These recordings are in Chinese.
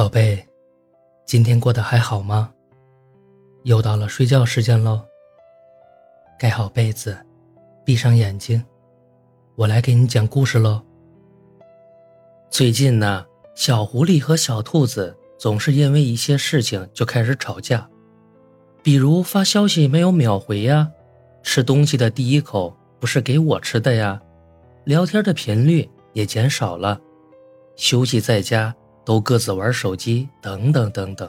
宝贝，今天过得还好吗？又到了睡觉时间喽。盖好被子，闭上眼睛，我来给你讲故事喽。最近呢，小狐狸和小兔子总是因为一些事情就开始吵架，比如发消息没有秒回呀，吃东西的第一口不是给我吃的呀，聊天的频率也减少了，休息在家。都各自玩手机，等等等等。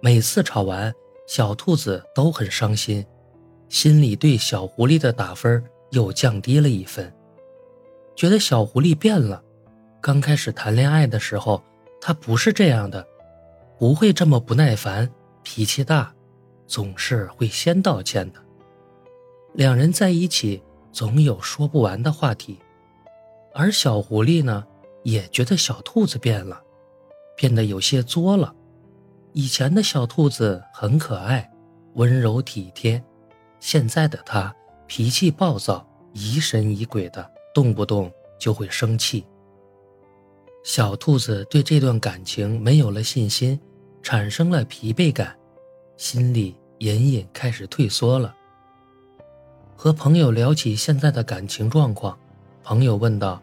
每次吵完，小兔子都很伤心，心里对小狐狸的打分又降低了一分，觉得小狐狸变了。刚开始谈恋爱的时候，他不是这样的，不会这么不耐烦，脾气大，总是会先道歉的。两人在一起总有说不完的话题，而小狐狸呢？也觉得小兔子变了，变得有些作了。以前的小兔子很可爱，温柔体贴，现在的它脾气暴躁，疑神疑鬼的，动不动就会生气。小兔子对这段感情没有了信心，产生了疲惫感，心里隐隐开始退缩了。和朋友聊起现在的感情状况，朋友问道。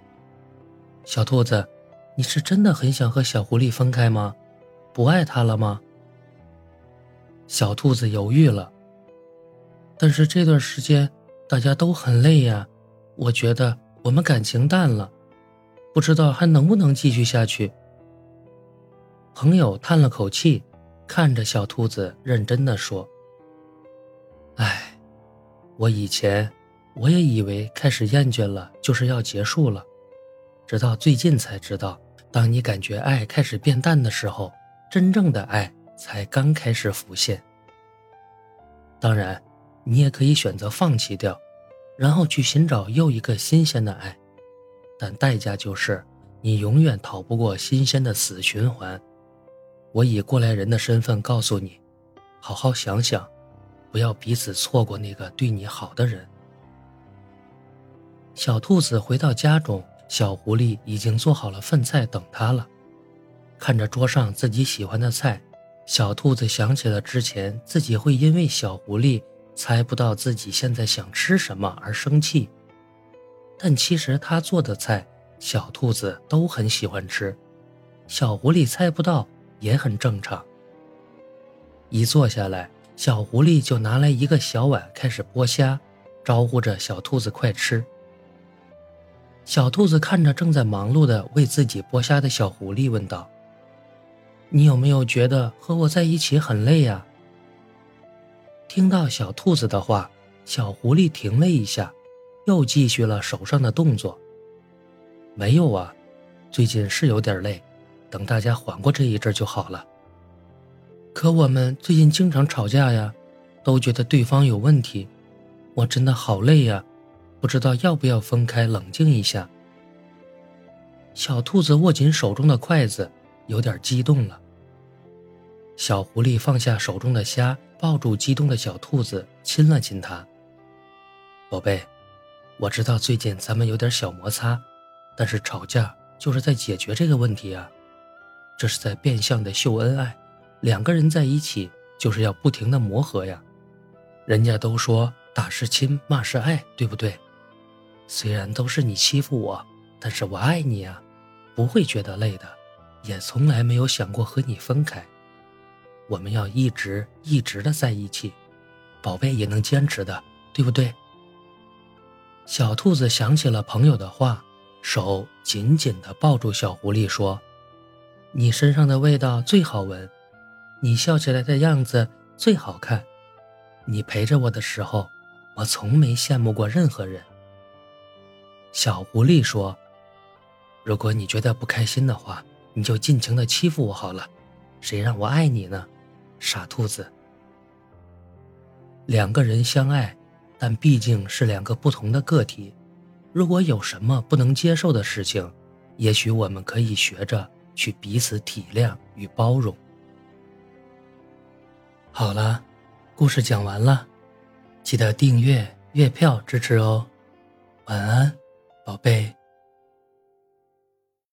小兔子，你是真的很想和小狐狸分开吗？不爱他了吗？小兔子犹豫了。但是这段时间大家都很累呀，我觉得我们感情淡了，不知道还能不能继续下去。朋友叹了口气，看着小兔子，认真的说：“哎，我以前我也以为开始厌倦了就是要结束了。”直到最近才知道，当你感觉爱开始变淡的时候，真正的爱才刚开始浮现。当然，你也可以选择放弃掉，然后去寻找又一个新鲜的爱，但代价就是你永远逃不过新鲜的死循环。我以过来人的身份告诉你，好好想想，不要彼此错过那个对你好的人。小兔子回到家中。小狐狸已经做好了饭菜等它了，看着桌上自己喜欢的菜，小兔子想起了之前自己会因为小狐狸猜不到自己现在想吃什么而生气，但其实他做的菜小兔子都很喜欢吃，小狐狸猜不到也很正常。一坐下来，小狐狸就拿来一个小碗开始剥虾，招呼着小兔子快吃。小兔子看着正在忙碌的为自己剥虾的小狐狸，问道：“你有没有觉得和我在一起很累呀？”听到小兔子的话，小狐狸停了一下，又继续了手上的动作。“没有啊，最近是有点累，等大家缓过这一阵就好了。”可我们最近经常吵架呀，都觉得对方有问题，我真的好累呀。不知道要不要分开冷静一下。小兔子握紧手中的筷子，有点激动了。小狐狸放下手中的虾，抱住激动的小兔子，亲了亲它。宝贝，我知道最近咱们有点小摩擦，但是吵架就是在解决这个问题啊，这是在变相的秀恩爱。两个人在一起就是要不停的磨合呀。人家都说打是亲，骂是爱，对不对？虽然都是你欺负我，但是我爱你啊，不会觉得累的，也从来没有想过和你分开。我们要一直一直的在一起，宝贝也能坚持的，对不对？小兔子想起了朋友的话，手紧紧地抱住小狐狸说：“你身上的味道最好闻，你笑起来的样子最好看，你陪着我的时候，我从没羡慕过任何人。”小狐狸说：“如果你觉得不开心的话，你就尽情的欺负我好了，谁让我爱你呢，傻兔子。”两个人相爱，但毕竟是两个不同的个体。如果有什么不能接受的事情，也许我们可以学着去彼此体谅与包容。好了，故事讲完了，记得订阅月票支持哦。晚安。宝贝。